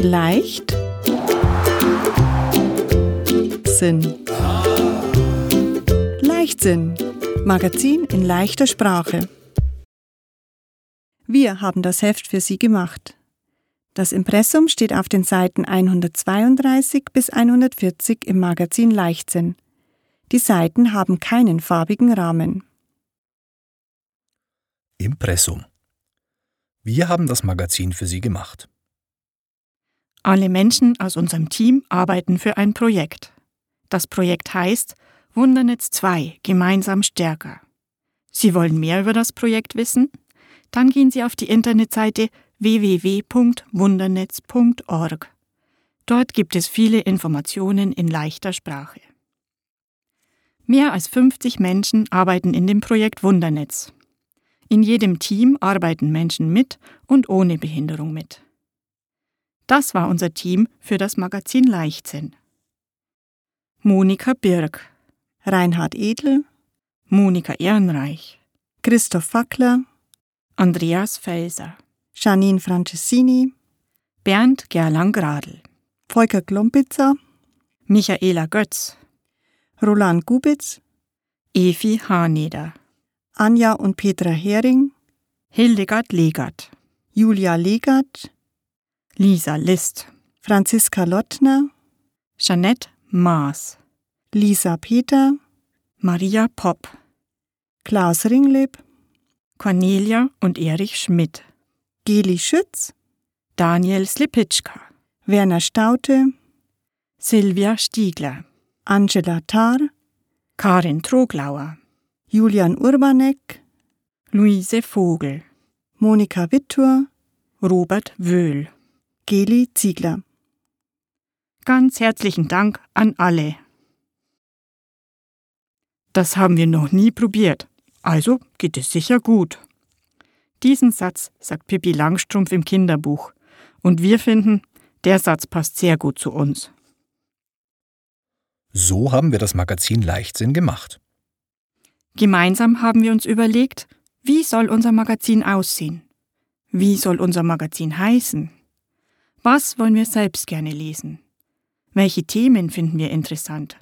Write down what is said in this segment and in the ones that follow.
Leicht Sinn. Leichtsinn. Magazin in leichter Sprache. Wir haben das Heft für Sie gemacht. Das Impressum steht auf den Seiten 132 bis 140 im Magazin Leichtsinn. Die Seiten haben keinen farbigen Rahmen. Impressum. Wir haben das Magazin für Sie gemacht. Alle Menschen aus unserem Team arbeiten für ein Projekt. Das Projekt heißt Wundernetz 2 gemeinsam stärker. Sie wollen mehr über das Projekt wissen? Dann gehen Sie auf die Internetseite www.wundernetz.org. Dort gibt es viele Informationen in leichter Sprache. Mehr als 50 Menschen arbeiten in dem Projekt Wundernetz. In jedem Team arbeiten Menschen mit und ohne Behinderung mit. Das war unser Team für das Magazin Leichtsinn. Monika Birk, Reinhard Edel, Monika Ehrenreich, Christoph Fackler, Andreas Felser, Janine Francesini, Bernd Gerlang-Gradl, Volker Klompitzer, Michaela Götz, Roland Gubitz, Evi Haneder, Anja und Petra Hering, Hildegard Legert, Julia Legert, Lisa List, Franziska Lottner, Jeanette Maas, Lisa Peter, Maria Popp, Klaus Ringleb, Cornelia und Erich Schmidt, Geli Schütz, Daniel Slipitschka, Werner Staute, Silvia Stiegler, Angela Tarr, Karin Troglauer, Julian Urbanek, Luise Vogel, Monika Wittur, Robert Wöhl. Geli Ziegler. Ganz herzlichen Dank an alle. Das haben wir noch nie probiert, also geht es sicher gut. Diesen Satz sagt Pippi Langstrumpf im Kinderbuch, und wir finden, der Satz passt sehr gut zu uns. So haben wir das Magazin Leichtsinn gemacht. Gemeinsam haben wir uns überlegt, wie soll unser Magazin aussehen? Wie soll unser Magazin heißen? Was wollen wir selbst gerne lesen? Welche Themen finden wir interessant?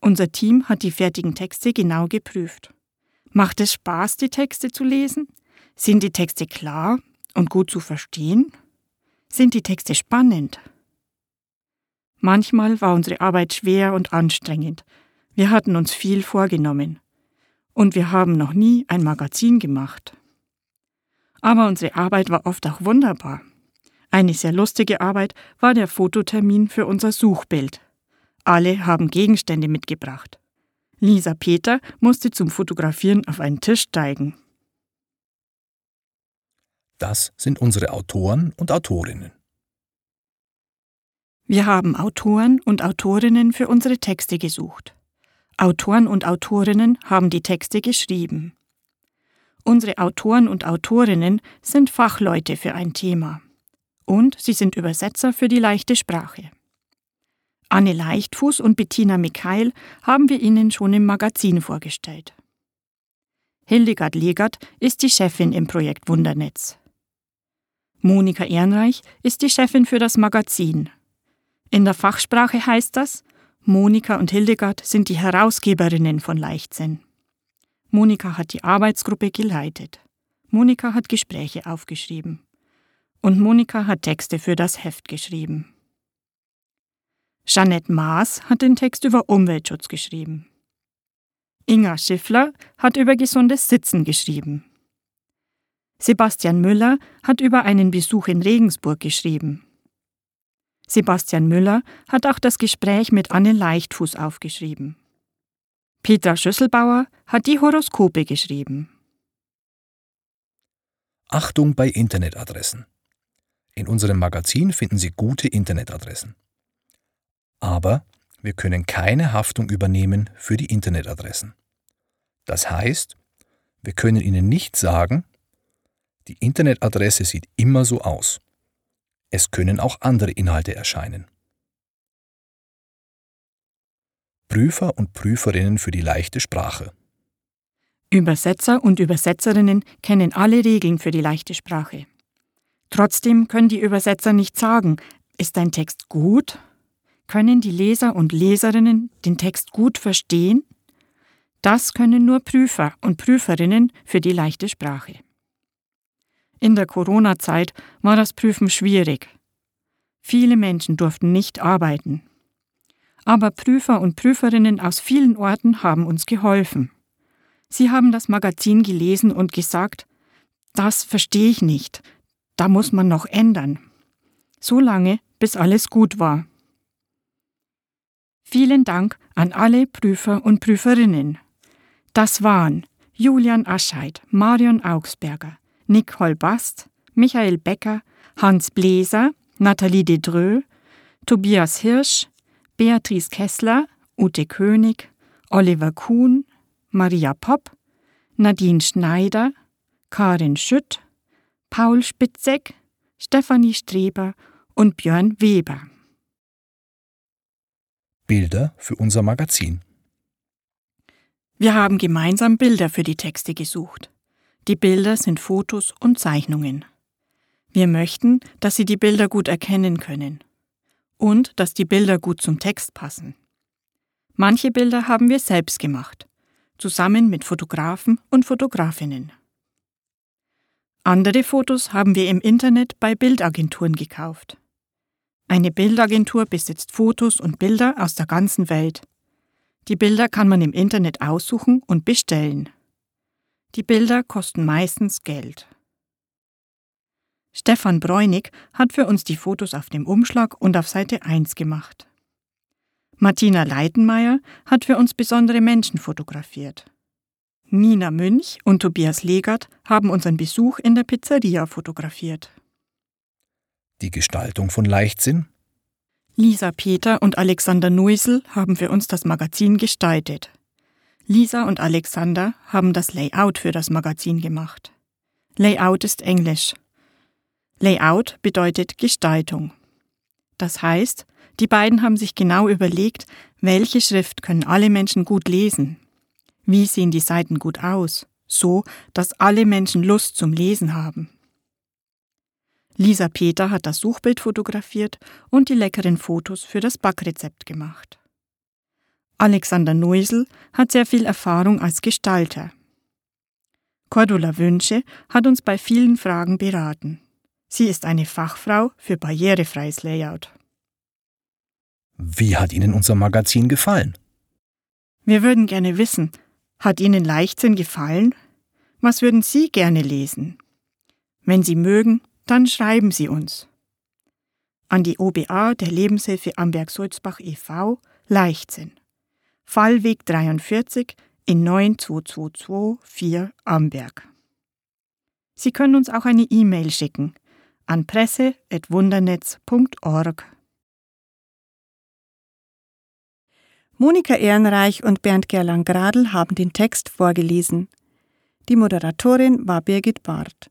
Unser Team hat die fertigen Texte genau geprüft. Macht es Spaß, die Texte zu lesen? Sind die Texte klar und gut zu verstehen? Sind die Texte spannend? Manchmal war unsere Arbeit schwer und anstrengend. Wir hatten uns viel vorgenommen. Und wir haben noch nie ein Magazin gemacht. Aber unsere Arbeit war oft auch wunderbar. Eine sehr lustige Arbeit war der Fototermin für unser Suchbild. Alle haben Gegenstände mitgebracht. Lisa Peter musste zum Fotografieren auf einen Tisch steigen. Das sind unsere Autoren und Autorinnen. Wir haben Autoren und Autorinnen für unsere Texte gesucht. Autoren und Autorinnen haben die Texte geschrieben. Unsere Autoren und Autorinnen sind Fachleute für ein Thema. Und sie sind Übersetzer für die leichte Sprache. Anne Leichtfuß und Bettina Mikhail haben wir Ihnen schon im Magazin vorgestellt. Hildegard Legert ist die Chefin im Projekt Wundernetz. Monika Ehrenreich ist die Chefin für das Magazin. In der Fachsprache heißt das, Monika und Hildegard sind die Herausgeberinnen von Leichtsinn. Monika hat die Arbeitsgruppe geleitet. Monika hat Gespräche aufgeschrieben. Und Monika hat Texte für das Heft geschrieben. Jeanette Maas hat den Text über Umweltschutz geschrieben. Inga Schiffler hat über gesundes Sitzen geschrieben. Sebastian Müller hat über einen Besuch in Regensburg geschrieben. Sebastian Müller hat auch das Gespräch mit Anne Leichtfuß aufgeschrieben. Petra Schüsselbauer hat die Horoskope geschrieben. Achtung bei Internetadressen. In unserem Magazin finden Sie gute Internetadressen. Aber wir können keine Haftung übernehmen für die Internetadressen. Das heißt, wir können Ihnen nicht sagen, die Internetadresse sieht immer so aus. Es können auch andere Inhalte erscheinen. Prüfer und Prüferinnen für die leichte Sprache. Übersetzer und Übersetzerinnen kennen alle Regeln für die leichte Sprache. Trotzdem können die Übersetzer nicht sagen, ist dein Text gut? Können die Leser und Leserinnen den Text gut verstehen? Das können nur Prüfer und Prüferinnen für die leichte Sprache. In der Corona-Zeit war das Prüfen schwierig. Viele Menschen durften nicht arbeiten. Aber Prüfer und Prüferinnen aus vielen Orten haben uns geholfen. Sie haben das Magazin gelesen und gesagt, das verstehe ich nicht, da muss man noch ändern. So lange, bis alles gut war. Vielen Dank an alle Prüfer und Prüferinnen. Das waren Julian Ascheid, Marion Augsberger, Nicole Bast, Michael Becker, Hans Bläser, Nathalie Dedreux, Tobias Hirsch, Beatrice Kessler, Ute König, Oliver Kuhn, Maria Popp, Nadine Schneider, Karin Schütt, Paul Spitzek, Stefanie Streber und Björn Weber. Bilder für unser Magazin. Wir haben gemeinsam Bilder für die Texte gesucht. Die Bilder sind Fotos und Zeichnungen. Wir möchten, dass Sie die Bilder gut erkennen können und dass die Bilder gut zum Text passen. Manche Bilder haben wir selbst gemacht, zusammen mit Fotografen und Fotografinnen. Andere Fotos haben wir im Internet bei Bildagenturen gekauft. Eine Bildagentur besitzt Fotos und Bilder aus der ganzen Welt. Die Bilder kann man im Internet aussuchen und bestellen. Die Bilder kosten meistens Geld. Stefan Bräunig hat für uns die Fotos auf dem Umschlag und auf Seite 1 gemacht. Martina Leitenmeier hat für uns besondere Menschen fotografiert. Nina Münch und Tobias Legert haben unseren Besuch in der Pizzeria fotografiert. Die Gestaltung von Leichtsinn. Lisa Peter und Alexander Neusel haben für uns das Magazin gestaltet. Lisa und Alexander haben das Layout für das Magazin gemacht. Layout ist Englisch. Layout bedeutet Gestaltung. Das heißt, die beiden haben sich genau überlegt, welche Schrift können alle Menschen gut lesen. Wie sehen die Seiten gut aus, so dass alle Menschen Lust zum Lesen haben. Lisa Peter hat das Suchbild fotografiert und die leckeren Fotos für das Backrezept gemacht. Alexander Neusel hat sehr viel Erfahrung als Gestalter. Cordula Wünsche hat uns bei vielen Fragen beraten. Sie ist eine Fachfrau für barrierefreies Layout. Wie hat Ihnen unser Magazin gefallen? Wir würden gerne wissen, hat Ihnen Leichtsinn gefallen? Was würden Sie gerne lesen? Wenn Sie mögen, dann schreiben Sie uns. An die OBA der Lebenshilfe Amberg-Sulzbach e.V. Leichtsinn. Fallweg 43 in 92224 Amberg. Sie können uns auch eine E-Mail schicken an presse.wundernetz.org. Monika Ehrenreich und Bernd Gerlang-Gradl haben den Text vorgelesen. Die Moderatorin war Birgit Barth.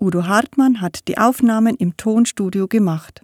Udo Hartmann hat die Aufnahmen im Tonstudio gemacht.